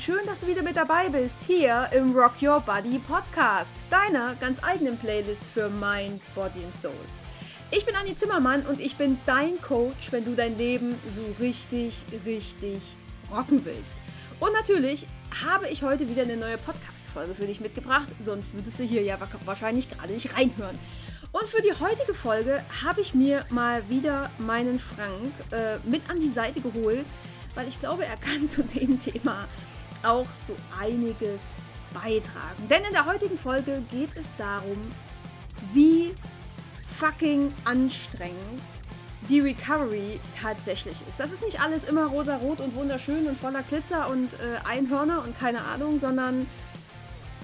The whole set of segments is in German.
schön, dass du wieder mit dabei bist hier im Rock Your Body Podcast, deiner ganz eigenen Playlist für Mind, Body and Soul. Ich bin Anni Zimmermann und ich bin dein Coach, wenn du dein Leben so richtig, richtig rocken willst. Und natürlich habe ich heute wieder eine neue Podcast-Folge für dich mitgebracht, sonst würdest du hier ja wahrscheinlich gerade nicht reinhören. Und für die heutige Folge habe ich mir mal wieder meinen Frank äh, mit an die Seite geholt, weil ich glaube, er kann zu dem Thema auch so einiges beitragen. Denn in der heutigen Folge geht es darum, wie fucking anstrengend die Recovery tatsächlich ist. Das ist nicht alles immer rosa-rot und wunderschön und voller Glitzer und äh, Einhörner und keine Ahnung, sondern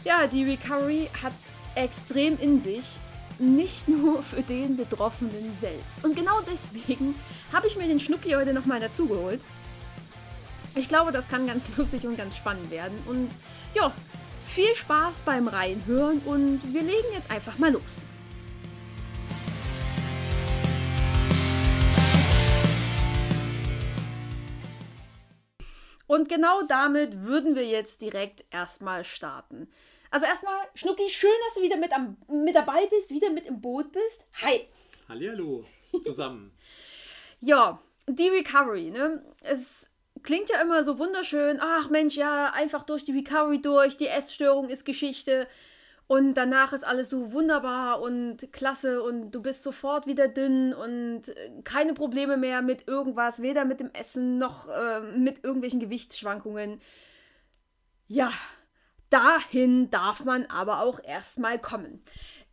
ja, die Recovery hat es extrem in sich. Nicht nur für den Betroffenen selbst. Und genau deswegen habe ich mir den Schnucki heute nochmal dazugeholt. Ich glaube, das kann ganz lustig und ganz spannend werden. Und ja, viel Spaß beim Reinhören und wir legen jetzt einfach mal los. Und genau damit würden wir jetzt direkt erstmal starten. Also erstmal, Schnucki, schön, dass du wieder mit, am, mit dabei bist, wieder mit im Boot bist. Hi. Hallihallo, zusammen. ja, die Recovery, ne? Es klingt ja immer so wunderschön. Ach Mensch, ja, einfach durch die Recovery durch, die Essstörung ist Geschichte. Und danach ist alles so wunderbar und klasse und du bist sofort wieder dünn und keine Probleme mehr mit irgendwas, weder mit dem Essen noch äh, mit irgendwelchen Gewichtsschwankungen. Ja, dahin darf man aber auch erstmal kommen.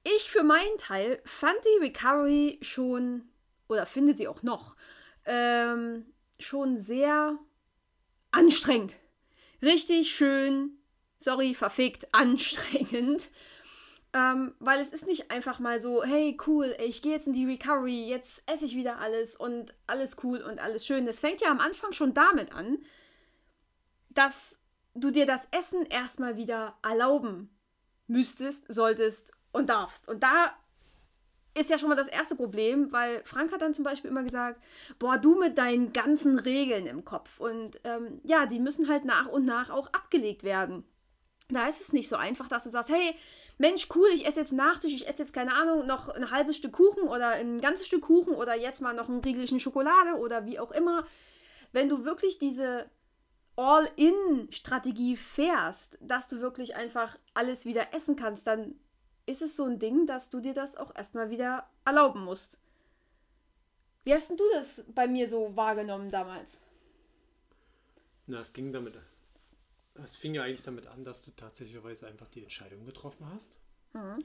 Ich für meinen Teil fand die Recovery schon, oder finde sie auch noch, ähm, schon sehr anstrengend. Richtig schön, sorry, verfickt, anstrengend. Ähm, weil es ist nicht einfach mal so, hey, cool, ich gehe jetzt in die Recovery, jetzt esse ich wieder alles und alles cool und alles schön. Das fängt ja am Anfang schon damit an, dass du dir das Essen erstmal wieder erlauben müsstest, solltest und darfst. Und da ist ja schon mal das erste Problem, weil Frank hat dann zum Beispiel immer gesagt, boah, du mit deinen ganzen Regeln im Kopf. Und ähm, ja, die müssen halt nach und nach auch abgelegt werden. Da ist es nicht so einfach, dass du sagst, hey, Mensch, cool, ich esse jetzt Nachtisch, ich esse jetzt, keine Ahnung, noch ein halbes Stück Kuchen oder ein ganzes Stück Kuchen oder jetzt mal noch ein Riegelchen Schokolade oder wie auch immer. Wenn du wirklich diese All-In-Strategie fährst, dass du wirklich einfach alles wieder essen kannst, dann ist es so ein Ding, dass du dir das auch erstmal wieder erlauben musst. Wie hast denn du das bei mir so wahrgenommen damals? Na, es ging damit es fing ja eigentlich damit an, dass du tatsächlich einfach die Entscheidung getroffen hast mhm.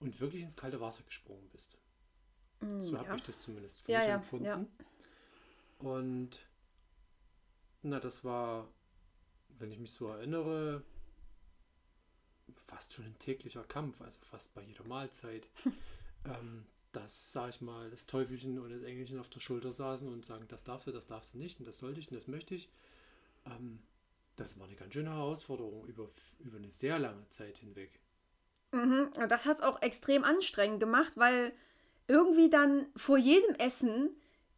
und wirklich ins kalte Wasser gesprungen bist. Mhm, so habe ja. ich das zumindest für ja, mich ja, empfunden. Ja. Und na, das war, wenn ich mich so erinnere, fast schon ein täglicher Kampf, also fast bei jeder Mahlzeit. ähm, dass, sag ich mal, das Teufelchen und das Engelchen auf der Schulter saßen und sagen, das darfst du, das darfst du nicht und das sollte ich und das möchte ich. Ähm, das war eine ganz schöne Herausforderung über, über eine sehr lange Zeit hinweg. Mhm. Und das hat es auch extrem anstrengend gemacht, weil irgendwie dann vor jedem Essen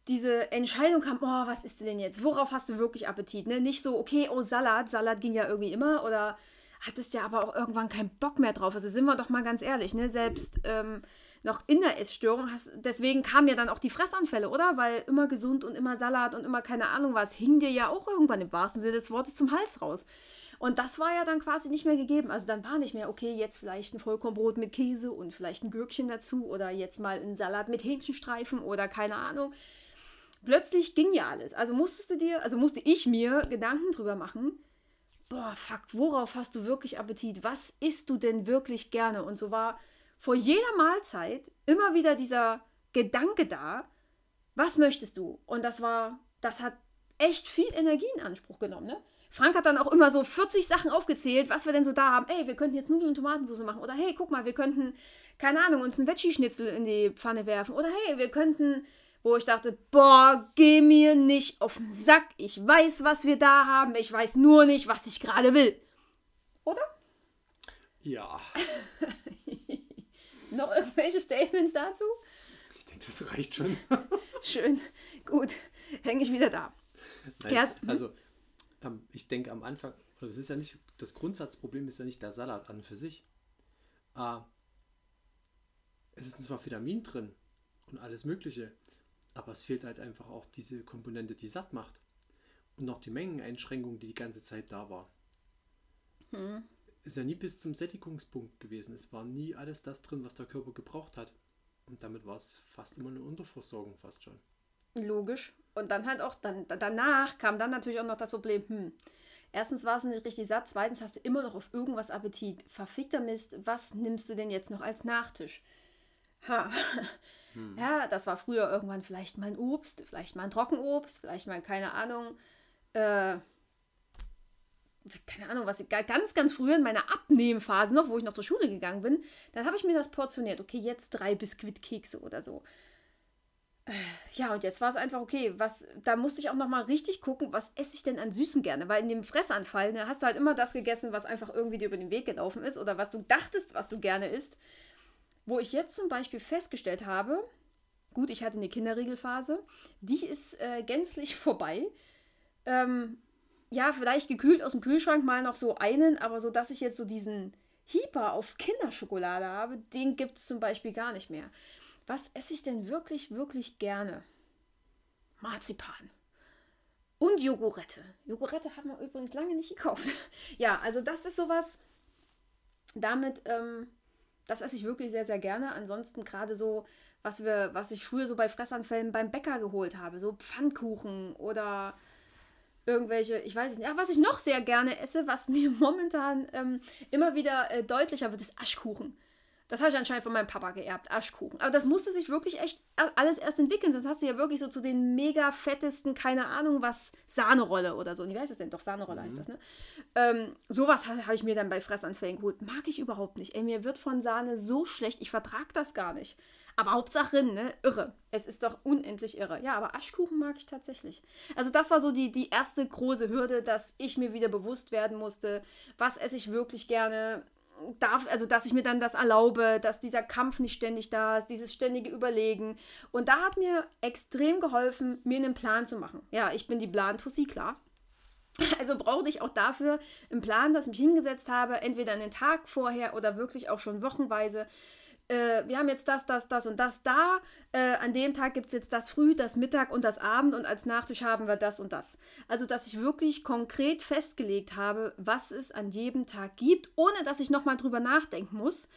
diese Entscheidung kam, oh, was ist denn jetzt? Worauf hast du wirklich Appetit? Ne? Nicht so, okay, oh, Salat, Salat ging ja irgendwie immer oder hattest ja aber auch irgendwann keinen Bock mehr drauf. Also sind wir doch mal ganz ehrlich, ne? Selbst ähm, noch in der Essstörung. Hast, deswegen kamen ja dann auch die Fressanfälle, oder? Weil immer gesund und immer Salat und immer keine Ahnung was, hing dir ja auch irgendwann im wahrsten Sinne des Wortes zum Hals raus. Und das war ja dann quasi nicht mehr gegeben. Also dann war nicht mehr, okay, jetzt vielleicht ein Vollkornbrot mit Käse und vielleicht ein Gürkchen dazu oder jetzt mal ein Salat mit Hähnchenstreifen oder keine Ahnung. Plötzlich ging ja alles. Also musstest du dir, also musste ich mir Gedanken drüber machen, boah, fuck, worauf hast du wirklich Appetit? Was isst du denn wirklich gerne? Und so war vor jeder Mahlzeit immer wieder dieser Gedanke da, was möchtest du? Und das war, das hat echt viel Energie in Anspruch genommen, ne? Frank hat dann auch immer so 40 Sachen aufgezählt, was wir denn so da haben. Ey, wir könnten jetzt Nudeln und Tomatensauce machen. Oder hey, guck mal, wir könnten, keine Ahnung, uns einen Veggie-Schnitzel in die Pfanne werfen. Oder hey, wir könnten, wo ich dachte, boah, geh mir nicht auf den Sack. Ich weiß, was wir da haben. Ich weiß nur nicht, was ich gerade will. Oder? Ja. Noch irgendwelche Statements dazu? Ich denke, das reicht schon. Schön, gut. Hänge ich wieder da. Nein, ja, also, ähm, ich denke am Anfang, es ist ja nicht, das Grundsatzproblem ist ja nicht der Salat an für sich. Ah, es ist zwar Vitamin drin und alles Mögliche, aber es fehlt halt einfach auch diese Komponente, die satt macht. Und noch die Mengeneinschränkung, die die ganze Zeit da war. Hm. Ist ja nie bis zum Sättigungspunkt gewesen. Es war nie alles das drin, was der Körper gebraucht hat. Und damit war es fast immer eine Unterversorgung, fast schon. Logisch. Und dann halt auch, dann, danach kam dann natürlich auch noch das Problem, hm, erstens war es nicht richtig satt, zweitens hast du immer noch auf irgendwas Appetit. Verfickter Mist, was nimmst du denn jetzt noch als Nachtisch? Ha. Hm. Ja, das war früher irgendwann vielleicht mal ein Obst, vielleicht mal ein Trockenobst, vielleicht mal, keine Ahnung, äh, keine Ahnung, was ich ganz, ganz früher in meiner Abnehmphase noch, wo ich noch zur Schule gegangen bin, dann habe ich mir das portioniert. Okay, jetzt drei Biskuitkekse oder so. Äh, ja, und jetzt war es einfach okay. Was, da musste ich auch noch mal richtig gucken, was esse ich denn an Süßem gerne? Weil in dem Fressanfall ne, hast du halt immer das gegessen, was einfach irgendwie dir über den Weg gelaufen ist oder was du dachtest, was du gerne isst. Wo ich jetzt zum Beispiel festgestellt habe, gut, ich hatte eine Kinderregelphase, die ist äh, gänzlich vorbei. Ähm, ja, vielleicht gekühlt aus dem Kühlschrank mal noch so einen, aber so, dass ich jetzt so diesen Hieper auf Kinderschokolade habe, den gibt es zum Beispiel gar nicht mehr. Was esse ich denn wirklich, wirklich gerne? Marzipan. Und Jogurette. Jogurette haben wir übrigens lange nicht gekauft. ja, also das ist sowas. Damit, ähm, das esse ich wirklich sehr, sehr gerne. Ansonsten gerade so, was wir, was ich früher so bei Fressanfällen beim Bäcker geholt habe, so Pfannkuchen oder irgendwelche, ich weiß es nicht, ja, was ich noch sehr gerne esse, was mir momentan ähm, immer wieder äh, deutlicher wird, ist Aschkuchen. Das habe ich anscheinend von meinem Papa geerbt, Aschkuchen. Aber das musste sich wirklich echt alles erst entwickeln. Sonst hast du ja wirklich so zu den mega fettesten, keine Ahnung was, Sahnerolle oder so. Wie heißt das denn? Doch, Sahnerolle mhm. heißt das, ne? Ähm, sowas habe ich mir dann bei Fressanfällen geholt. Mag ich überhaupt nicht. Ey, mir wird von Sahne so schlecht, ich vertrage das gar nicht. Aber Hauptsache ne? Irre. Es ist doch unendlich irre. Ja, aber Aschkuchen mag ich tatsächlich. Also das war so die, die erste große Hürde, dass ich mir wieder bewusst werden musste, was esse ich wirklich gerne. Darf, also dass ich mir dann das erlaube, dass dieser Kampf nicht ständig da ist, dieses ständige Überlegen. Und da hat mir extrem geholfen, mir einen Plan zu machen. Ja, ich bin die Plan-Tussi, klar. Also brauchte ich auch dafür einen Plan, dass ich mich hingesetzt habe, entweder einen Tag vorher oder wirklich auch schon wochenweise äh, wir haben jetzt das, das, das und das da. Äh, an dem Tag gibt es jetzt das Früh, das Mittag und das Abend und als Nachtisch haben wir das und das. Also, dass ich wirklich konkret festgelegt habe, was es an jedem Tag gibt, ohne dass ich nochmal drüber nachdenken muss.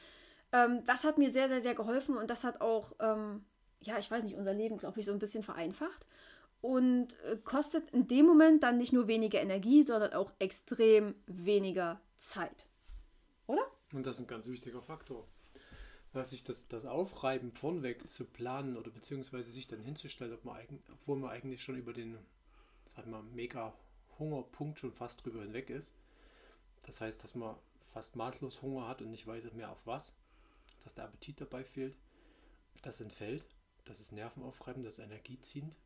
Ähm, das hat mir sehr, sehr, sehr geholfen und das hat auch, ähm, ja, ich weiß nicht, unser Leben, glaube ich, so ein bisschen vereinfacht. Und äh, kostet in dem Moment dann nicht nur weniger Energie, sondern auch extrem weniger Zeit. Oder? Und das ist ein ganz wichtiger Faktor sich das, das Aufreiben vornweg zu planen oder beziehungsweise sich dann hinzustellen, ob man eigen, obwohl man eigentlich schon über den, sagen wir, mega Hungerpunkt schon fast drüber hinweg ist. Das heißt, dass man fast maßlos Hunger hat und nicht weiß mehr auf was, dass der Appetit dabei fehlt. Das entfällt, das ist nervenaufreibend, das ist energieziehend,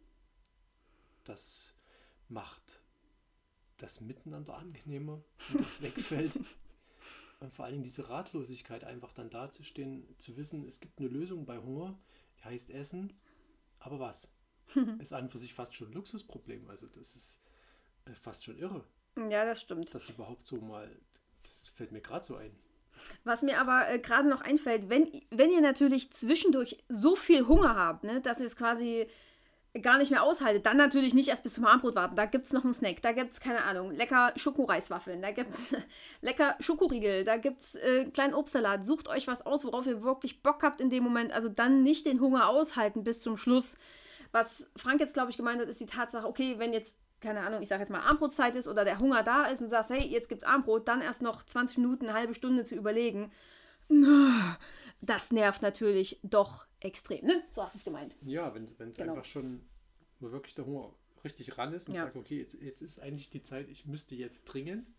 das macht das Miteinander angenehmer, wenn das wegfällt. Und vor allem diese Ratlosigkeit, einfach dann dazustehen, zu wissen, es gibt eine Lösung bei Hunger, die heißt Essen, aber was? ist an für sich fast schon ein Luxusproblem. Also das ist äh, fast schon irre. Ja, das stimmt. Das überhaupt so mal, das fällt mir gerade so ein. Was mir aber äh, gerade noch einfällt, wenn, wenn ihr natürlich zwischendurch so viel Hunger habt, ne, dass ihr es quasi gar nicht mehr aushaltet, dann natürlich nicht erst bis zum Abendbrot warten. Da gibt es noch einen Snack, da gibt es, keine Ahnung, lecker Schokoreiswaffeln, da gibt es lecker Schokoriegel, da gibt es äh, kleinen Obstsalat. Sucht euch was aus, worauf ihr wirklich Bock habt in dem Moment. Also dann nicht den Hunger aushalten bis zum Schluss. Was Frank jetzt, glaube ich, gemeint hat, ist die Tatsache, okay, wenn jetzt, keine Ahnung, ich sage jetzt mal Abendbrotzeit ist oder der Hunger da ist und sagst, hey, jetzt gibt's Abendbrot, dann erst noch 20 Minuten, eine halbe Stunde zu überlegen. Das nervt natürlich doch extrem, ne? So hast du es gemeint. Ja, wenn es genau. einfach schon, wo wirklich der Hunger richtig ran ist und ja. sagt, okay, jetzt, jetzt ist eigentlich die Zeit, ich müsste jetzt dringend.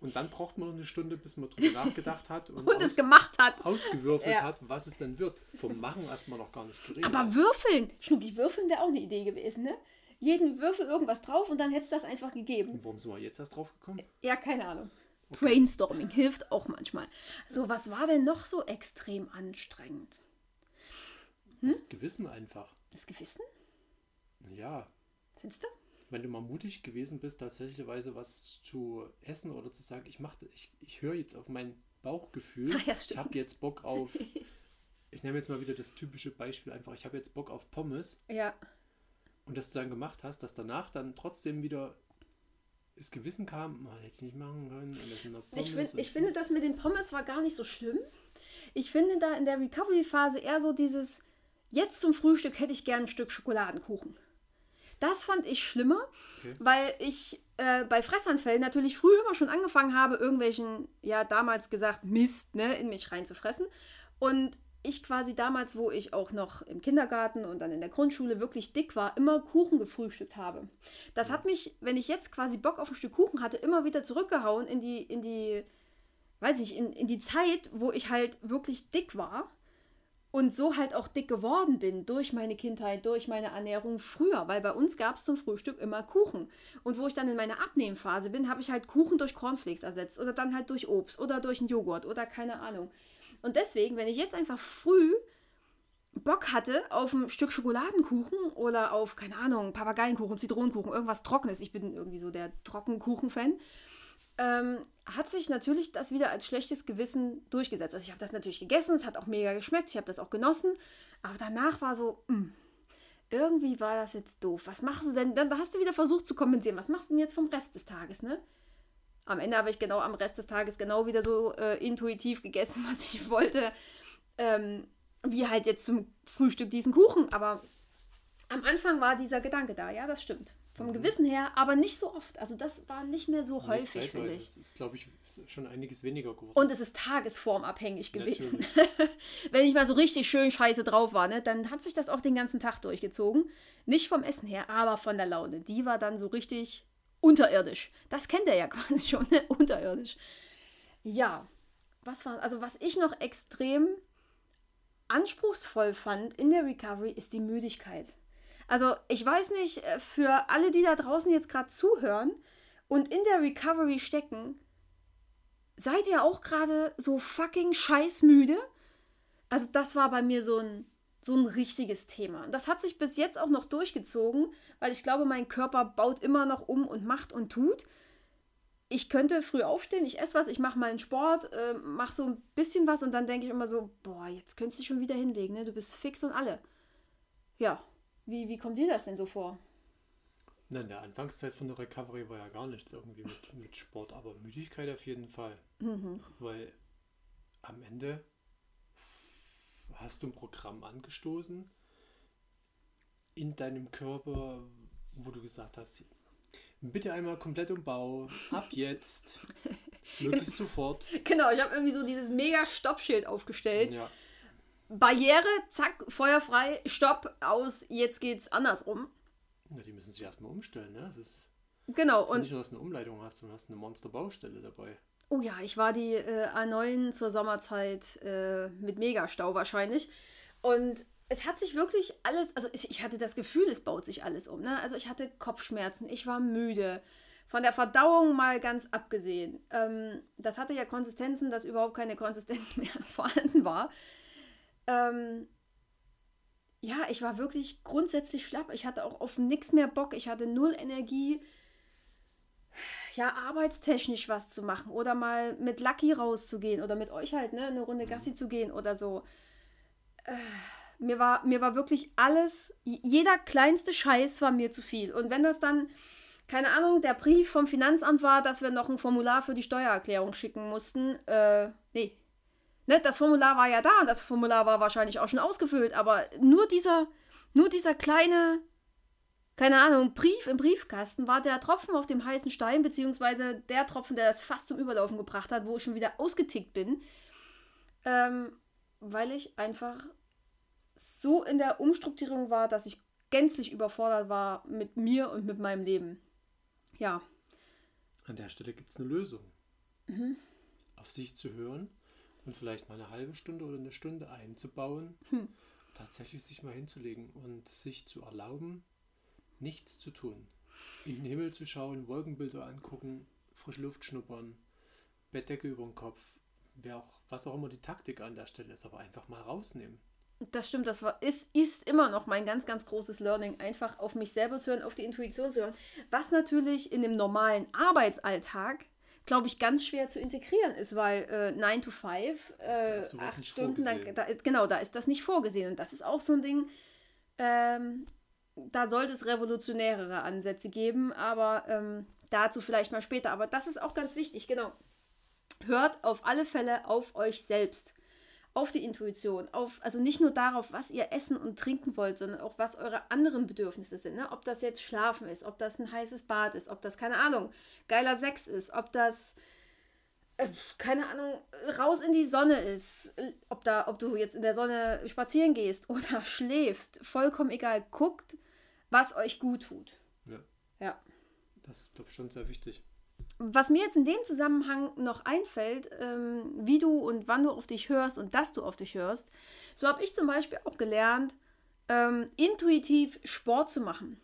Und dann braucht man noch eine Stunde, bis man drüber nachgedacht hat und, und es gemacht hat. Ausgewürfelt ja. hat, was es denn wird. Vom Machen erstmal noch gar nicht geredet. Aber würfeln, Schnucki, würfeln wäre auch eine Idee gewesen, ne? Jeden Würfel irgendwas drauf und dann hätte es das einfach gegeben. Und warum sind wir jetzt erst drauf gekommen? Ja, keine Ahnung. Okay. Brainstorming hilft auch manchmal. So, was war denn noch so extrem anstrengend? Hm? Das Gewissen einfach. Das Gewissen? Ja. Findest du? wenn du mal mutig gewesen bist, tatsächlich was zu essen oder zu sagen, ich mache, ich, ich höre jetzt auf mein Bauchgefühl, Ah, ja, ich habe jetzt Bock auf, ich nehme jetzt mal wieder das typische Beispiel einfach, ich habe jetzt Bock auf Pommes Ja, und dass du dann gemacht hast, dass danach dann trotzdem wieder das Gewissen kam, man hätte es nicht machen können und das sind noch Pommes ich, find, ich finde, das mit den Pommes war gar nicht so schlimm. Ich finde da in der Recovery-Phase eher so dieses, jetzt zum Frühstück hätte ich gern ein Stück Schokoladenkuchen. Das fand ich schlimmer, Okay. weil ich äh, bei Fressanfällen natürlich früh immer schon angefangen habe, irgendwelchen, ja damals gesagt, Mist ne, in mich reinzufressen. Und ich quasi damals, wo ich auch noch im Kindergarten und dann in der Grundschule wirklich dick war, immer Kuchen gefrühstückt habe. Das hat mich, wenn ich jetzt quasi Bock auf ein Stück Kuchen hatte, immer wieder zurückgehauen in die, in die, weiß ich, in, in die Zeit, wo ich halt wirklich dick war und so halt auch dick geworden bin durch meine Kindheit, durch meine Ernährung früher, weil bei uns gab es zum Frühstück immer Kuchen. Und wo ich dann in meiner Abnehmphase bin, habe ich halt Kuchen durch Cornflakes ersetzt oder dann halt durch Obst oder durch einen Joghurt oder keine Ahnung. Und deswegen, wenn ich jetzt einfach früh Bock hatte auf ein Stück Schokoladenkuchen oder auf, keine Ahnung, Papageienkuchen, Zitronenkuchen, irgendwas Trockenes, ich bin irgendwie so der Trockenkuchen-Fan, ähm, hat sich natürlich das wieder als schlechtes Gewissen durchgesetzt. Also ich habe das natürlich gegessen, es hat auch mega geschmeckt, ich habe das auch genossen, aber danach war so, mh, irgendwie war das jetzt doof. Was machst du denn? Dann hast du wieder versucht zu kompensieren. Was machst du denn jetzt vom Rest des Tages, ne? Am Ende habe ich genau am Rest des Tages genau wieder so äh, intuitiv gegessen, was ich wollte. Ähm, wie halt jetzt zum Frühstück diesen Kuchen. Aber am Anfang war dieser Gedanke da, ja, das stimmt. Vom Gewissen her, aber nicht so oft. Also das war nicht mehr so häufig, finde ich. Es ist, glaube ich, schon einiges weniger geworden. Und es ist tagesformabhängig gewesen. Wenn ich mal so richtig schön scheiße drauf war, ne, dann hat sich das auch den ganzen Tag durchgezogen. Nicht vom Essen her, aber von der Laune. Die war dann so richtig unterirdisch. Das kennt er ja quasi schon, ne? unterirdisch. Ja, was war, also was ich noch extrem anspruchsvoll fand in der Recovery, ist die Müdigkeit. Also ich weiß nicht, äh, für alle, die da draußen jetzt gerade zuhören und in der Recovery stecken, seid ihr auch gerade so fucking scheißmüde? Also das war bei mir so ein, so ein richtiges Thema. Und das hat sich bis jetzt auch noch durchgezogen, weil ich glaube, mein Körper baut immer noch um und macht und tut. Ich könnte früh aufstehen, ich esse was, ich mache mal einen Sport, äh, mache so ein bisschen was und dann denke ich immer so, boah, jetzt könntest du dich schon wieder hinlegen, ne? Du bist fix und alle. Ja, wie, wie kommt dir das denn so vor? Na, in der Anfangszeit von der Recovery war ja gar nichts irgendwie mit, mit Sport, aber Müdigkeit auf jeden Fall. Mhm. Weil am Ende hast du ein Programm angestoßen in deinem Körper, wo du gesagt hast, bitte einmal komplett umbau, ab jetzt, möglichst sofort. Genau, ich habe irgendwie so dieses mega Stoppschild aufgestellt. Ja, Barriere, zack, feuerfrei, Stopp, aus, jetzt geht's andersrum. na, die müssen sich erstmal umstellen. Ne? Es ist, Genau, es ist und nicht nur, dass du eine Umleitung hast, sondern hast eine Monsterbaustelle dabei. oh ja, ich war die äh, A9 zur Sommerzeit äh, mit Megastau wahrscheinlich. Und es hat sich wirklich alles, also ich, ich hatte das Gefühl, es baut sich alles um. Ne? Also ich hatte Kopfschmerzen, ich war müde. Von der Verdauung mal ganz abgesehen. Ähm, das hatte ja Konsistenzen, dass überhaupt keine Konsistenz mehr vorhanden war. Ähm, ja, ich war wirklich grundsätzlich schlapp. Ich hatte auch auf nichts mehr Bock. Ich hatte null Energie, ja, arbeitstechnisch was zu machen oder mal mit Lucky rauszugehen oder mit euch halt, ne, eine Runde Gassi zu gehen oder so. Äh, mir war, mir war wirklich alles, jeder kleinste Scheiß war mir zu viel. Und wenn das dann, keine Ahnung, der Brief vom Finanzamt war, dass wir noch ein Formular für die Steuererklärung schicken mussten, äh, nee. Ne, das Formular war ja da und das Formular war wahrscheinlich auch schon ausgefüllt, aber nur dieser, nur dieser kleine, keine Ahnung, Brief im Briefkasten war der Tropfen auf dem heißen Stein, beziehungsweise der Tropfen, der das fast zum Überlaufen gebracht hat, wo ich schon wieder ausgetickt bin. Ähm, weil ich einfach so in der Umstrukturierung war, dass ich gänzlich überfordert war mit mir und mit meinem Leben. Ja, An der Stelle gibt es eine Lösung. Mhm. Auf sich zu hören und vielleicht mal eine halbe Stunde oder eine Stunde einzubauen, Hm. tatsächlich sich mal hinzulegen und sich zu erlauben, nichts zu tun. In den Himmel zu schauen, Wolkenbilder angucken, frische Luft schnuppern, Bettdecke über den Kopf, wer auch, was auch immer die Taktik an der Stelle ist, aber einfach mal rausnehmen. Das stimmt, das war, ist, ist immer noch mein ganz, ganz großes Learning, einfach auf mich selber zu hören, auf die Intuition zu hören. Was natürlich in dem normalen Arbeitsalltag, glaube ich, ganz schwer zu integrieren ist, weil äh, 9 to 5, äh, acht Stunden, dann, da, genau, da ist das nicht vorgesehen. Und das ist auch so ein Ding, ähm, da sollte es revolutionärere Ansätze geben, aber ähm, dazu vielleicht mal später. Aber das ist auch ganz wichtig, genau. Hört auf alle Fälle auf euch selbst auf die Intuition, auf, also nicht nur darauf, was ihr essen und trinken wollt, sondern auch was eure anderen Bedürfnisse sind. Ne? Ob das jetzt Schlafen ist, ob das ein heißes Bad ist, ob das, keine Ahnung, geiler Sex ist, ob das, äh, keine Ahnung, raus in die Sonne ist, ob, da, ob du jetzt in der Sonne spazieren gehst oder schläfst, vollkommen egal. Guckt, was euch gut tut. Ja. Ja. Das ist, glaube ich, schon sehr wichtig. Was mir jetzt in dem Zusammenhang noch einfällt, ähm, wie du und wann du auf dich hörst und dass du auf dich hörst, so habe ich zum Beispiel auch gelernt, ähm, intuitiv Sport zu machen.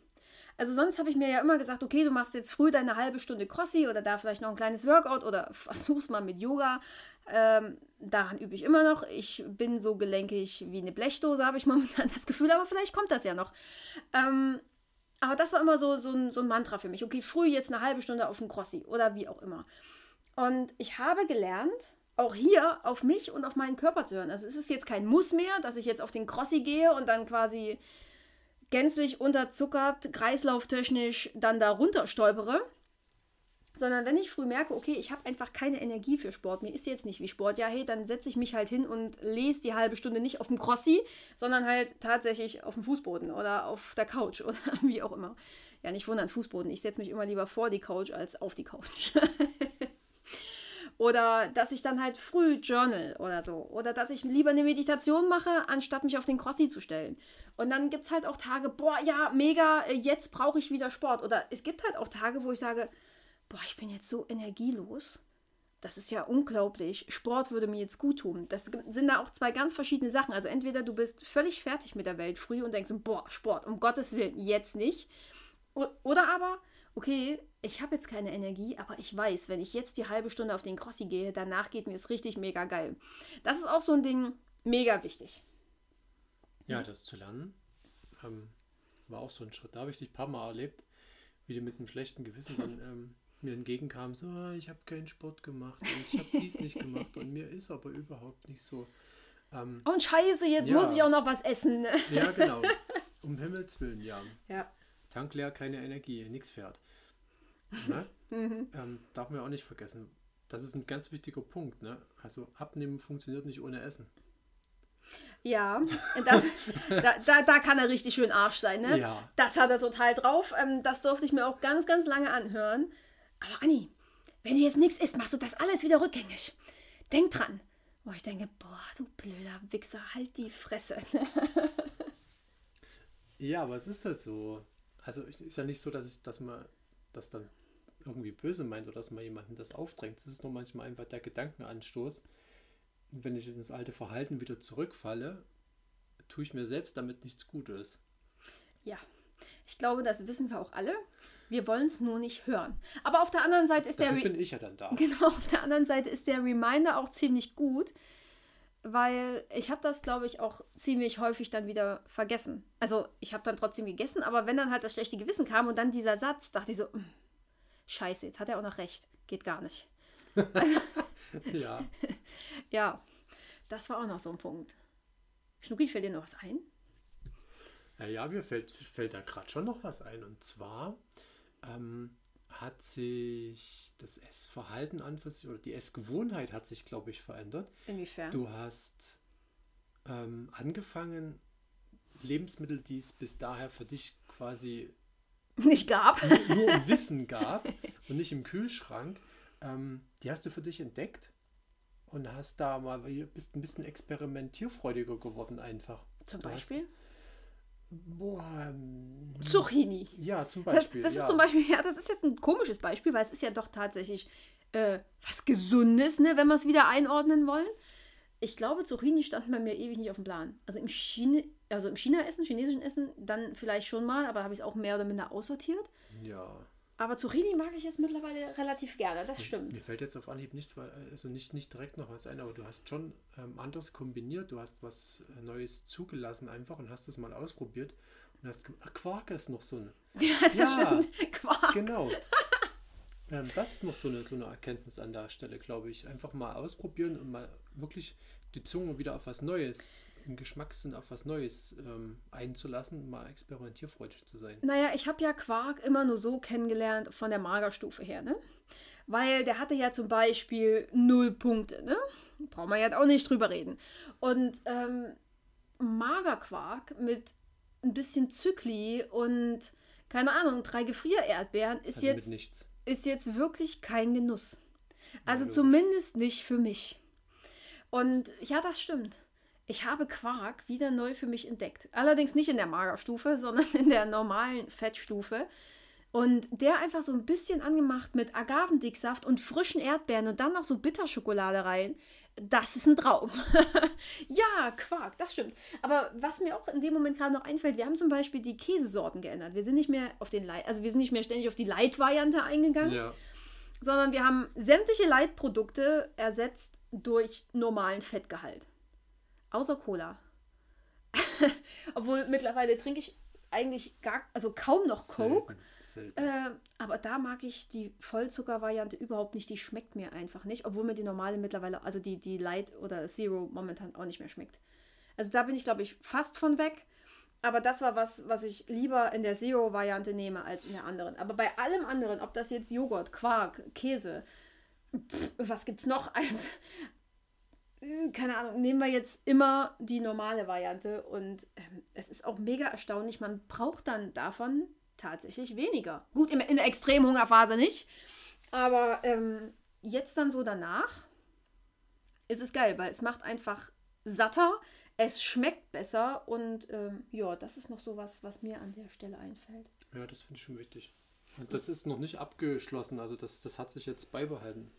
Also sonst habe ich mir ja immer gesagt, okay, du machst jetzt früh deine halbe Stunde Crossi oder da vielleicht noch ein kleines Workout oder versuch's mal mit Yoga. Ähm, daran übe ich immer noch. Ich bin so gelenkig wie eine Blechdose, habe ich momentan das Gefühl, aber vielleicht kommt das ja noch. Ähm, aber das war immer so, so, ein, so ein Mantra für mich. Okay, früh jetzt eine halbe Stunde auf dem Crossi oder wie auch immer. Und ich habe gelernt, auch hier auf mich und auf meinen Körper zu hören. Also es ist jetzt kein Muss mehr, dass ich jetzt auf den Crossi gehe und dann quasi gänzlich unterzuckert, kreislauftechnisch dann da runter stolpere, sondern wenn ich früh merke, okay, ich habe einfach keine Energie für Sport, mir ist jetzt nicht wie Sport, ja, hey, dann setze ich mich halt hin und lese die halbe Stunde nicht auf dem Crossi, sondern halt tatsächlich auf dem Fußboden oder auf der Couch oder wie auch immer. Ja, nicht wundern, Fußboden. Ich setze mich immer lieber vor die Couch als auf die Couch. oder dass ich dann halt früh journal oder so. Oder dass ich lieber eine Meditation mache, anstatt mich auf den Crossi zu stellen. Und dann gibt es halt auch Tage, boah, ja, mega, jetzt brauche ich wieder Sport. Oder es gibt halt auch Tage, wo ich sage, boah, ich bin jetzt so energielos. Das ist ja unglaublich. Sport würde mir jetzt gut tun. Das sind da auch zwei ganz verschiedene Sachen. Also entweder du bist völlig fertig mit der Welt früh und denkst, boah, Sport, um Gottes Willen, jetzt nicht. Oder aber, okay, ich habe jetzt keine Energie, aber ich weiß, wenn ich jetzt die halbe Stunde auf den Crossi gehe, danach geht mir es richtig mega geil. Das ist auch so ein Ding, mega wichtig. Ja, das zu lernen ähm, war auch so ein Schritt. Da habe ich dich ein paar Mal erlebt, wie du mit einem schlechten Gewissen dann ähm, mir entgegenkam, so, ah, ich habe keinen Sport gemacht und ich habe dies nicht gemacht und mir ist aber überhaupt nicht so. Ähm, und scheiße, jetzt ja, muss ich auch noch was essen. Ja, genau. Um Himmels Willen, ja. ja. Tank leer, keine Energie, nichts fährt. Ne? mhm. ähm, darf man auch nicht vergessen. Das ist ein ganz wichtiger Punkt. Ne? Also Abnehmen funktioniert nicht ohne Essen. Ja, das, da, da, da, kann er richtig schön Arsch sein. Ne? Ja. Das hat er total drauf. Ähm, das durfte ich mir auch ganz, ganz lange anhören. Aber Anni, wenn du jetzt nichts isst, machst du das alles wieder rückgängig. Denk dran. Wo ich denke, boah, du blöder Wichser, halt die Fresse. ja, aber es ist das so. Also ist ja nicht so, dass, ich, dass man das dann irgendwie böse meint oder dass man jemanden das aufdrängt. Es ist nur manchmal einfach der Gedankenanstoß. Und wenn ich ins alte Verhalten wieder zurückfalle, tue ich mir selbst damit nichts Gutes. Ja, ich glaube, das wissen wir auch alle. Wir wollen es nur nicht hören. Aber auf der anderen Seite ist Dafür der. bin ich ja dann da. Genau, auf der anderen Seite ist der Reminder auch ziemlich gut, weil ich habe das, glaube ich, auch ziemlich häufig dann wieder vergessen. Also ich habe dann trotzdem gegessen, aber wenn dann halt das schlechte Gewissen kam und dann dieser Satz, dachte ich so, hm, scheiße, jetzt hat er auch noch recht. Geht gar nicht. Also, ja. ja, das war auch noch so ein Punkt. Schnucki, fällt dir noch was ein? Ja, ja mir fällt, fällt da gerade schon noch was ein. Und zwar ähm, hat sich das Essverhalten an für sich, oder die Essgewohnheit hat sich, glaube ich, verändert. Inwiefern? Du hast ähm, angefangen, Lebensmittel, die es bis daher für dich quasi nicht gab, nur, nur im Wissen gab und nicht im Kühlschrank, ähm, die hast du für dich entdeckt und hast da mal, bist ein bisschen experimentierfreudiger geworden einfach. Zum Beispiel? Hast, Boah, ähm, Zucchini. Ja, zum Beispiel. Das, das ja. ist zum Beispiel, ja, das ist jetzt ein komisches Beispiel, weil es ist ja doch tatsächlich äh, was Gesundes, ne, wenn wir es wieder einordnen wollen. Ich glaube, Zucchini stand bei mir ewig nicht auf dem Plan. Also im China, also im China-Essen, chinesischen Essen, dann vielleicht schon mal, aber habe ich es auch mehr oder minder aussortiert. Ja. Aber Zucchini mag ich jetzt mittlerweile relativ gerne, das stimmt. Mir fällt jetzt auf Anhieb nichts, also nicht, nicht direkt noch was ein, aber du hast schon ähm, anders kombiniert, du hast was äh, Neues zugelassen einfach und hast es mal ausprobiert und hast ach, Quark ist noch so eine. Ja, das ja, stimmt. Quark. Genau. ähm, das ist noch so eine, so eine Erkenntnis an der Stelle, glaube ich. Einfach mal ausprobieren und mal wirklich die Zunge wieder auf was Neues im Geschmackssinn auf was Neues ähm, einzulassen, mal experimentierfreudig zu sein. Naja, ich habe ja Quark immer nur so kennengelernt von der Magerstufe her, ne? Weil der hatte ja zum Beispiel null Punkte, ne? Brauchen wir ja auch nicht drüber reden. Und ähm, Magerquark mit ein bisschen Zykli und keine Ahnung, drei Gefriererdbeeren ist also jetzt ist jetzt wirklich kein Genuss. Also ja, zumindest nicht für mich. Und ja, das stimmt ich habe Quark wieder neu für mich entdeckt. Allerdings nicht in der Magerstufe, sondern in der normalen Fettstufe. Und der einfach so ein bisschen angemacht mit Agavendicksaft und frischen Erdbeeren und dann noch so Bitterschokolade rein. Das ist ein Traum. ja, Quark, das stimmt. Aber was mir auch in dem Moment gerade noch einfällt, wir haben zum Beispiel die Käsesorten geändert. Wir sind nicht mehr auf den Light, also wir sind nicht mehr ständig auf die Light-Variante eingegangen, ja. sondern wir haben sämtliche Light-Produkte ersetzt durch normalen Fettgehalt. Außer Cola. Obwohl mittlerweile trinke ich eigentlich gar, also kaum noch Coke. Selten, selten. Äh, aber da mag ich die Vollzucker-Variante überhaupt nicht. Die schmeckt mir einfach nicht. Obwohl mir die normale mittlerweile, also die, die Light oder Zero momentan auch nicht mehr schmeckt. Also da bin ich, glaube ich, fast von weg. Aber das war was, was ich lieber in der Zero-Variante nehme als in der anderen. Aber bei allem anderen, ob das jetzt Joghurt, Quark, Käse, pff, was es noch als, keine Ahnung, nehmen wir jetzt immer die normale Variante und ähm, es ist auch mega erstaunlich, man braucht dann davon tatsächlich weniger. Gut, in, in der Extremhungerphase nicht, aber ähm, jetzt dann so danach ist es geil, weil es macht einfach satter, es schmeckt besser und ähm, ja, das ist noch so was, was mir an der Stelle einfällt. Ja, das finde ich schon wichtig. Und das ist noch nicht abgeschlossen, also das, das hat sich jetzt beibehalten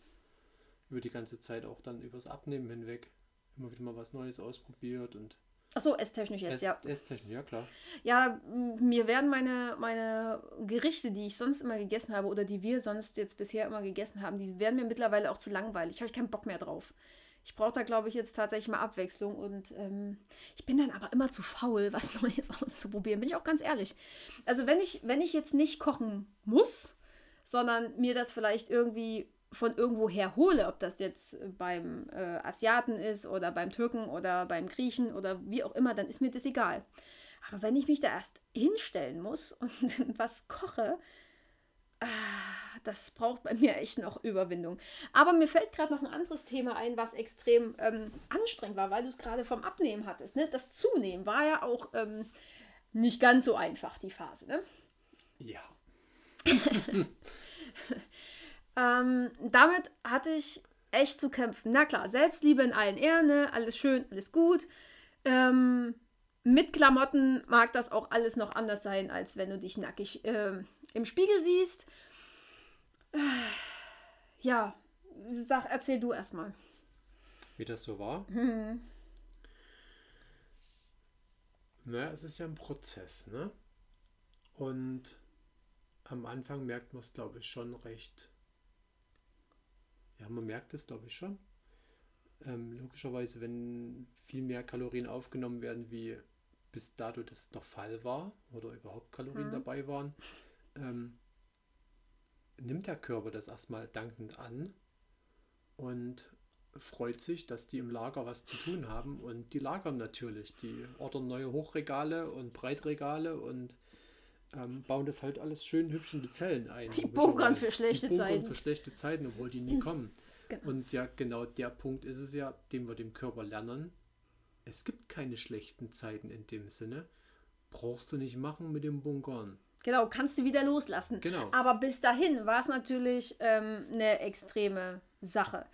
über die ganze Zeit auch dann übers Abnehmen hinweg immer wieder mal was Neues ausprobiert und Ach so, esstechnisch jetzt, Ess, ja. Esstechnisch, ja klar. Ja, mir werden meine, meine Gerichte, die ich sonst immer gegessen habe oder die wir sonst jetzt bisher immer gegessen haben, die werden mir mittlerweile auch zu langweilig. Ich habe keinen Bock mehr drauf. Ich brauche da, glaube ich, jetzt tatsächlich mal Abwechslung und ähm, ich bin dann aber immer zu faul, was Neues auszuprobieren, bin ich auch ganz ehrlich. Also wenn ich, wenn ich jetzt nicht kochen muss, sondern mir das vielleicht irgendwie von irgendwo her hole, ob das jetzt beim äh, Asiaten ist oder beim Türken oder beim Griechen oder wie auch immer, dann ist mir das egal. Aber wenn ich mich da erst hinstellen muss und was koche, ah, das braucht bei mir echt noch Überwindung. Aber mir fällt gerade noch ein anderes Thema ein, was extrem ähm, anstrengend war, weil du es gerade vom Abnehmen hattest. Ne? Das Zunehmen war ja auch ähm, nicht ganz so einfach, die Phase. Ne? Ja. Ähm, damit hatte ich echt zu kämpfen. Na klar, Selbstliebe in allen Ehren, ne? alles schön, alles gut. Ähm, mit Klamotten mag das auch alles noch anders sein, als wenn du dich nackig äh, im Spiegel siehst. Ja, sag, erzähl du erstmal. Wie das so war? Mhm. Na, es ist ja ein Prozess, ne? Und am Anfang merkt man es, glaube ich, schon recht ja, man merkt es, glaube ich, schon. Ähm, logischerweise, wenn viel mehr Kalorien aufgenommen werden, wie bis dato das der Fall war oder überhaupt Kalorien mhm. dabei waren, ähm, nimmt der Körper das erstmal dankend an und freut sich, dass die im Lager was zu tun haben und die lagern natürlich. Die ordern neue Hochregale und Breitregale und ähm, bauen das halt alles schön hübsch in die Zellen ein. Die bunkern für schlechte die Zeiten. für schlechte Zeiten, obwohl die nie kommen. Genau. Und ja, genau der Punkt ist es ja, den wir dem Körper lernen. Es gibt keine schlechten Zeiten in dem Sinne. Brauchst du nicht machen mit dem Bunkern. Genau, kannst du wieder loslassen. Genau. Aber bis dahin war es natürlich ähm, eine extreme Sache.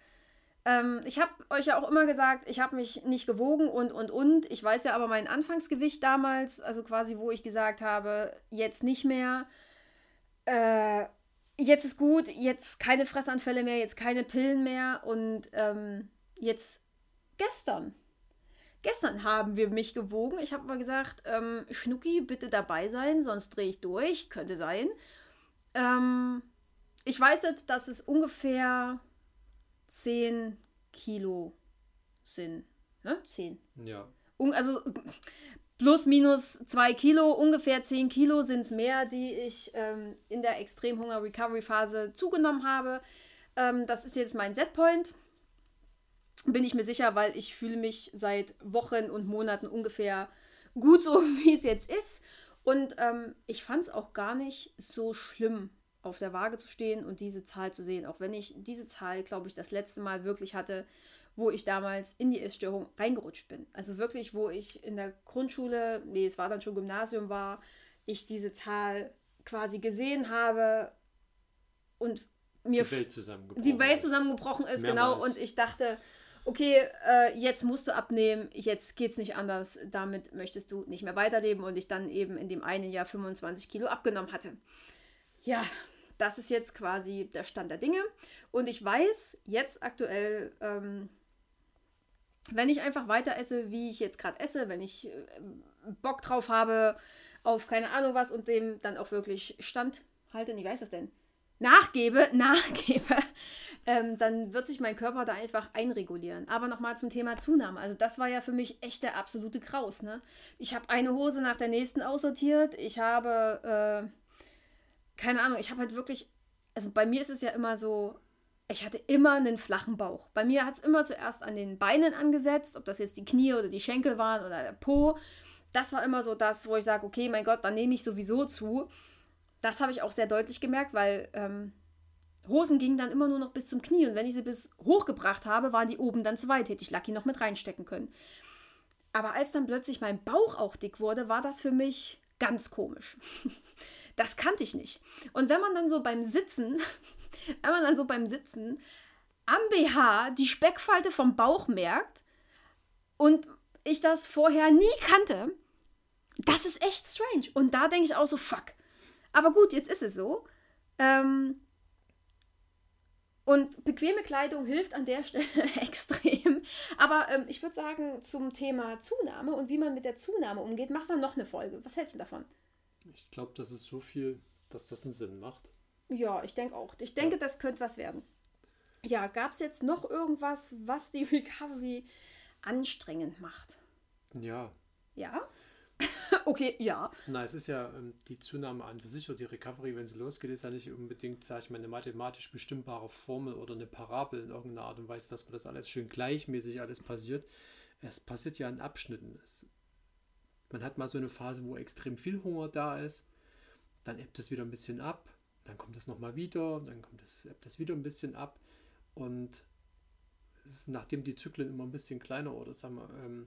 Ähm, ich habe euch ja auch immer gesagt, ich habe mich nicht gewogen und, und, und. Ich weiß ja aber mein Anfangsgewicht damals, also quasi, wo ich gesagt habe, jetzt nicht mehr. Äh, jetzt ist gut, jetzt keine Fressanfälle mehr, jetzt keine Pillen mehr und ähm, jetzt gestern. Gestern haben wir mich gewogen. Ich habe mal gesagt, ähm, Schnucki, bitte dabei sein, sonst drehe ich durch. Könnte sein. Ähm, ich weiß jetzt, dass es ungefähr 10 Kilo sind. Ne? 10. Ja. Also plus minus 2 Kilo, ungefähr 10 Kilo sind es mehr, die ich ähm, in der Extremhunger-Recovery-Phase zugenommen habe. Ähm, das ist jetzt mein Setpoint. Bin ich mir sicher, weil ich fühle mich seit Wochen und Monaten ungefähr gut so, wie es jetzt ist. Und ähm, ich fand es auch gar nicht so schlimm, auf der Waage zu stehen und diese Zahl zu sehen. Auch wenn ich diese Zahl, glaube ich, das letzte Mal wirklich hatte, wo ich damals in die Essstörung reingerutscht bin. Also wirklich, wo ich in der Grundschule, nee, es war dann schon Gymnasium war, ich diese Zahl quasi gesehen habe und mir die Welt zusammengebrochen die Welt ist. zusammengebrochen ist, Mehrmals. genau. Und ich dachte, okay, äh, jetzt musst du abnehmen, jetzt geht's nicht anders, damit möchtest du nicht mehr weiterleben und ich dann eben in dem einen Jahr 25 Kilo abgenommen hatte. Ja, das ist jetzt quasi der Stand der Dinge. Und ich weiß jetzt aktuell, ähm, wenn ich einfach weiter esse, wie ich jetzt gerade esse, wenn ich äh, Bock drauf habe auf keine Ahnung was und dem dann auch wirklich standhalte, wie heißt das denn? Nachgebe, nachgebe, ähm, dann wird sich mein Körper da einfach einregulieren. Aber nochmal zum Thema Zunahme. Also das war ja für mich echt der absolute Kraus. Ne? Ich habe eine Hose nach der nächsten aussortiert. Ich habe, äh, keine Ahnung, ich habe halt wirklich, also bei mir ist es ja immer so, ich hatte immer einen flachen Bauch. Bei mir hat es immer zuerst an den Beinen angesetzt, ob das jetzt die Knie oder die Schenkel waren oder der Po. Das war immer so das, wo ich sage, okay, mein Gott, dann nehme ich sowieso zu. Das habe ich auch sehr deutlich gemerkt, weil ähm, Hosen gingen dann immer nur noch bis zum Knie und wenn ich sie bis hochgebracht habe, waren die oben dann zu weit, hätte ich Lucky noch mit reinstecken können. Aber als dann plötzlich mein Bauch auch dick wurde, war das für mich ganz komisch. Das kannte ich nicht. Und wenn man dann so beim Sitzen, wenn man dann so beim Sitzen am BH die Speckfalte vom Bauch merkt und ich das vorher nie kannte, das ist echt strange. Und da denke ich auch so, fuck. Aber gut, jetzt ist es so. Ähm, und bequeme Kleidung hilft an der Stelle extrem. Aber ähm, ich würde sagen, zum Thema Zunahme und wie man mit der Zunahme umgeht, macht man noch eine Folge. Was hältst du davon? Ich glaube, das ist so viel, dass das einen Sinn macht. Ja, ich denke auch. Ich denke, Ja. das könnte was werden. Ja, gab es jetzt noch irgendwas, was die Recovery anstrengend macht? Ja. Ja? okay, ja. Na, es ist ja ähm, die Zunahme an für sich oder die Recovery, wenn sie losgeht, ist ja nicht unbedingt, sage ich mal, eine mathematisch bestimmbare Formel oder eine Parabel in irgendeiner Art und Weise, dass man das alles schön gleichmäßig alles passiert. Es passiert ja in Abschnitten. Es, man hat mal so eine Phase, wo extrem viel Hunger da ist, dann ebbt es wieder ein bisschen ab, dann kommt es nochmal wieder, dann kommt es, ebbt es wieder ein bisschen ab und nachdem die Zyklen immer ein bisschen kleiner oder sagen wir, ähm,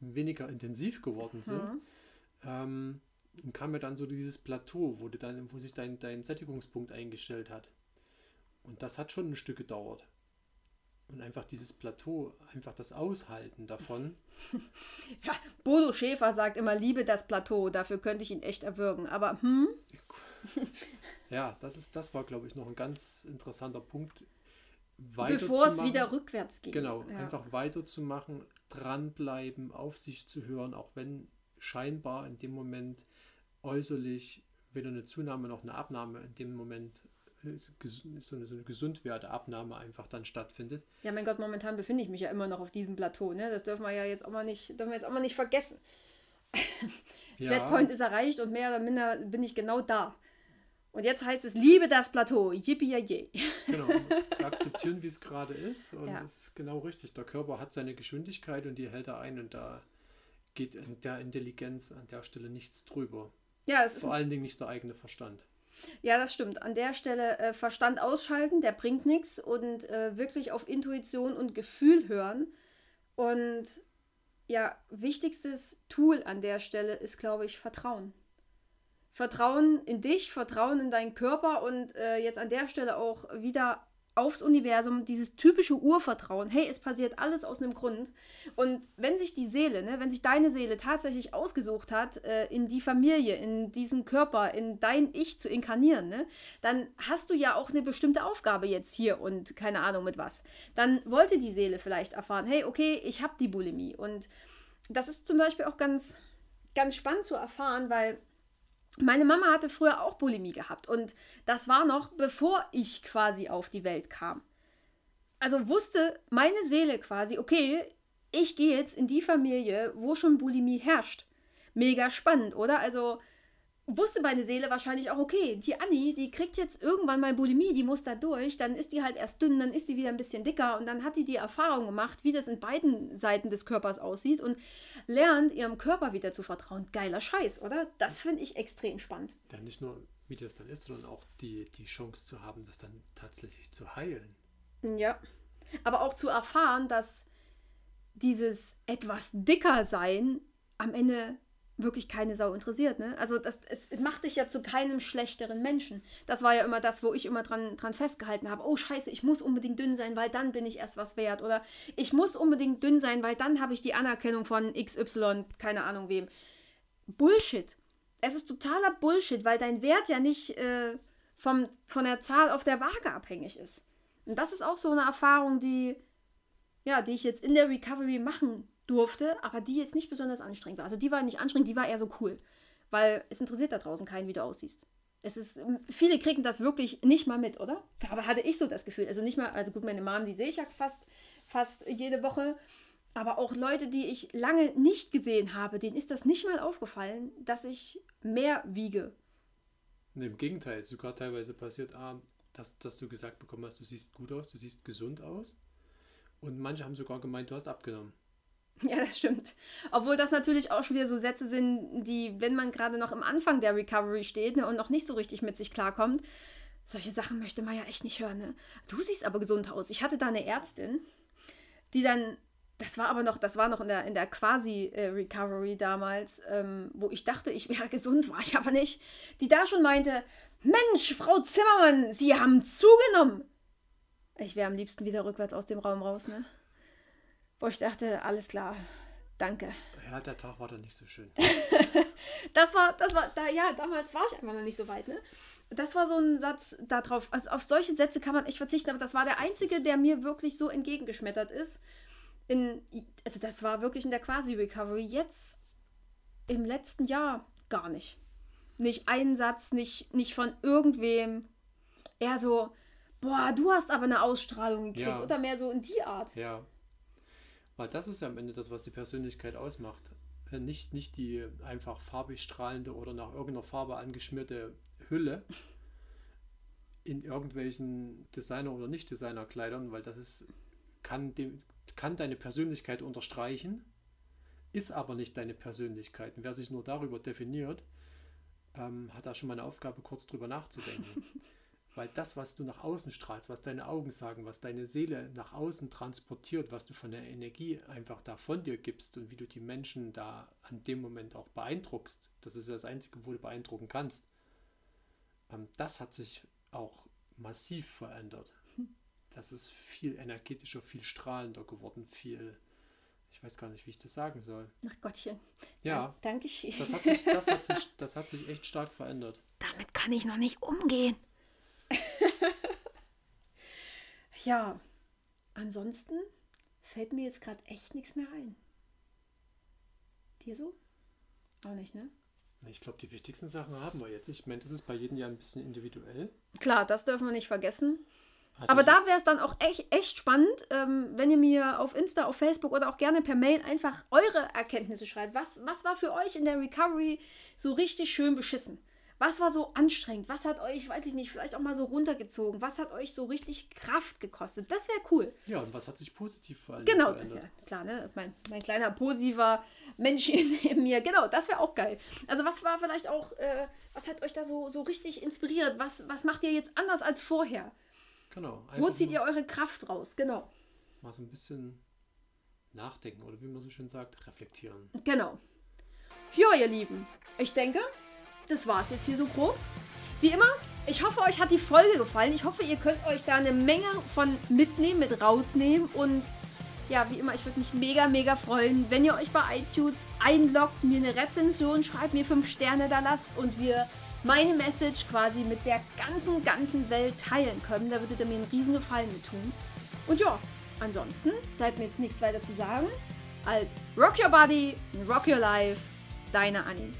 weniger intensiv geworden sind, Mhm. ähm, kam ja dann so dieses Plateau, wo, du dann, wo sich dein, dein Sättigungspunkt eingestellt hat. Und das hat schon ein Stück gedauert. Und einfach dieses Plateau, einfach das Aushalten davon, ja. Bodo Schäfer sagt immer, liebe das Plateau, dafür könnte ich ihn echt erwürgen. Aber hm, ja, das, ist, das war, glaube ich, noch ein ganz interessanter Punkt. Bevor es wieder rückwärts ging. Genau, ja. einfach weiterzumachen, dranbleiben, auf sich zu hören, auch wenn scheinbar in dem Moment äußerlich weder eine Zunahme noch eine Abnahme in dem Moment äh, so eine, so eine gesundwerte Abnahme einfach dann stattfindet. Ja, mein Gott, momentan befinde ich mich ja immer noch auf diesem Plateau, ne? Das dürfen wir ja jetzt auch mal nicht, dürfen wir jetzt auch mal nicht vergessen. Ja. Setpoint ist erreicht und mehr oder minder bin ich genau da. Und jetzt heißt es, liebe das Plateau, yippie yay. Genau, zu akzeptieren, wie es gerade ist. Und Ja. es ist genau richtig. Der Körper hat seine Geschwindigkeit und die hält er ein und da geht in der Intelligenz an der Stelle nichts drüber. Ja, es ist, Vor allen Dingen nicht der eigene Verstand. ja, das stimmt. An der Stelle äh, Verstand ausschalten, der bringt nichts und äh, wirklich auf Intuition und Gefühl hören. Und ja, wichtigstes Tool an der Stelle ist, glaube ich, Vertrauen. Vertrauen in dich, Vertrauen in deinen Körper und äh, jetzt an der Stelle auch wieder aufs Universum, dieses typische Urvertrauen. Hey, es passiert alles aus einem Grund. Und wenn sich die Seele, ne, wenn sich deine Seele tatsächlich ausgesucht hat, äh, in die Familie, in diesen Körper, in dein Ich zu inkarnieren, ne, dann hast du ja auch eine bestimmte Aufgabe jetzt hier und keine Ahnung mit was. Dann wollte die Seele vielleicht erfahren, hey, okay, ich habe die Bulimie. Und das ist zum Beispiel auch ganz, ganz spannend zu erfahren, weil Meine Mama hatte früher auch Bulimie gehabt und das war noch bevor ich quasi auf die Welt kam. Also wusste meine Seele quasi, okay, ich gehe jetzt in die Familie, wo schon Bulimie herrscht. Mega spannend, oder? Also wusste meine Seele wahrscheinlich auch, okay, die Annie, die kriegt jetzt irgendwann mal Bulimie, die muss da durch, dann ist die halt erst dünn, dann ist die wieder ein bisschen dicker und dann hat die die Erfahrung gemacht, wie das in beiden Seiten des Körpers aussieht und lernt ihrem Körper wieder zu vertrauen. Geiler Scheiß, oder? Das finde ich extrem spannend. Ja, nicht nur, wie das dann ist, sondern auch die, die Chance zu haben, das dann tatsächlich zu heilen. Ja, aber auch zu erfahren, dass dieses etwas dicker sein am Ende wirklich keine Sau interessiert. Ne? Also das, es macht dich ja zu keinem schlechteren Menschen. Das war ja immer das, wo ich immer dran, dran festgehalten habe. Oh scheiße, ich muss unbedingt dünn sein, weil dann bin ich erst was wert. Oder ich muss unbedingt dünn sein, weil dann habe ich die Anerkennung von XY, keine Ahnung wem. Bullshit. Es ist totaler Bullshit, weil dein Wert ja nicht äh, vom, von der Zahl auf der Waage abhängig ist. Und das ist auch so eine Erfahrung, die, ja, die ich jetzt in der Recovery machen durfte, aber die jetzt nicht besonders anstrengend war. Also die war nicht anstrengend, die war eher so cool. Weil es interessiert da draußen keinen, wie du aussiehst. Es ist, viele kriegen das wirklich nicht mal mit, oder? Aber hatte ich so das Gefühl. Also nicht mal, also gut, meine Mom, die sehe ich ja fast, fast jede Woche. Aber auch Leute, die ich lange nicht gesehen habe, denen ist das nicht mal aufgefallen, dass ich mehr wiege. Nee, Im Gegenteil, es ist sogar teilweise passiert, ah, dass, dass du gesagt bekommen hast, du siehst gut aus, du siehst gesund aus. Und manche haben sogar gemeint, du hast abgenommen. Ja, das stimmt. Obwohl das natürlich auch schon wieder so Sätze sind, die, wenn man gerade noch am Anfang der Recovery steht ne, und noch nicht so richtig mit sich klarkommt, solche Sachen möchte man ja echt nicht hören. Ne? Du siehst aber gesund aus. Ich hatte da eine Ärztin, die dann, das war aber noch, das war noch in der, in der Quasi-Recovery damals, ähm, wo ich dachte, ich wäre gesund, war ich aber nicht, die da schon meinte, Mensch, Frau Zimmermann, Sie haben zugenommen. Ich wäre am liebsten wieder rückwärts aus dem Raum raus, ne? Wo ich dachte, alles klar, danke. Ja, der Tag war dann nicht so schön. das war, das war, da, ja, damals war ich einfach noch nicht so weit, ne? Das war so ein Satz darauf. Also auf solche Sätze kann man echt verzichten, aber das war der einzige, der mir wirklich so entgegengeschmettert ist. In, also das war wirklich in der Quasi-Recovery. Jetzt im letzten Jahr gar nicht. Nicht ein Satz, nicht, nicht von irgendwem. Eher so, boah, du hast aber eine Ausstrahlung gekriegt. Ja. Oder mehr so in die Art. Ja. Weil das ist ja am Ende das, was die Persönlichkeit ausmacht. Äh, nicht, nicht die einfach farbig strahlende oder nach irgendeiner Farbe angeschmierte Hülle in irgendwelchen Designer- oder Nicht-Designer-Kleidern, weil das ist, kann, dem, kann deine Persönlichkeit unterstreichen, ist aber nicht deine Persönlichkeit. Und wer sich nur darüber definiert, ähm, hat da schon mal eine Aufgabe, kurz drüber nachzudenken. Weil das, was du nach außen strahlst, was deine Augen sagen, was deine Seele nach außen transportiert, was du von der Energie einfach da von dir gibst und wie du die Menschen da an dem Moment auch beeindruckst, das ist das Einzige, wo du beeindrucken kannst. Ähm, das hat sich auch massiv verändert. Das ist viel energetischer, viel strahlender geworden, viel, ich weiß gar nicht, wie ich das sagen soll. Ach Gottchen. Ja. Danke schön. Das hat sich, das hat sich, das hat sich echt stark verändert. Damit kann ich noch nicht umgehen. Ja, ansonsten fällt mir jetzt gerade echt nichts mehr ein. Dir so? Auch nicht, ne? Ich glaube, die wichtigsten Sachen haben wir jetzt. Ich meine, das ist bei jedem ja ein bisschen individuell. Klar, das dürfen wir nicht vergessen. Also Aber da wäre es dann auch echt, echt spannend, ähm, wenn ihr mir auf Insta, auf Facebook oder auch gerne per Mail einfach eure Erkenntnisse schreibt. Was, was war für euch in der Recovery so richtig schön beschissen? Was war so anstrengend? Was hat euch, weiß ich nicht, vielleicht auch mal so runtergezogen? Was hat euch so richtig Kraft gekostet? Das wäre cool. Ja, und was hat sich positiv vor allem Genau, ja, klar, ne? Mein, mein kleiner positiver Mensch in mir. Genau, das wäre auch geil. Also was war vielleicht auch, äh, was hat euch da so, so richtig inspiriert? Was, was macht ihr jetzt anders als vorher? Genau. Wo zieht ihr eure Kraft raus? Genau. Mal so ein bisschen nachdenken oder wie man so schön sagt, reflektieren. Genau. Ja, ihr Lieben, ich denke, das war es jetzt hier so grob. Wie immer, ich hoffe, euch hat die Folge gefallen. Ich hoffe, ihr könnt euch da eine Menge von mitnehmen, mit rausnehmen. Und ja, wie immer, ich würde mich mega, mega freuen, wenn ihr euch bei iTunes einloggt, mir eine Rezension schreibt, mir fünf Sterne da lasst und wir meine Message quasi mit der ganzen, ganzen Welt teilen können. Da würdet ihr mir einen riesen Gefallen mit tun. Und ja, ansonsten bleibt mir jetzt nichts weiter zu sagen als Rock Your Body, Rock Your Life, deine Annie.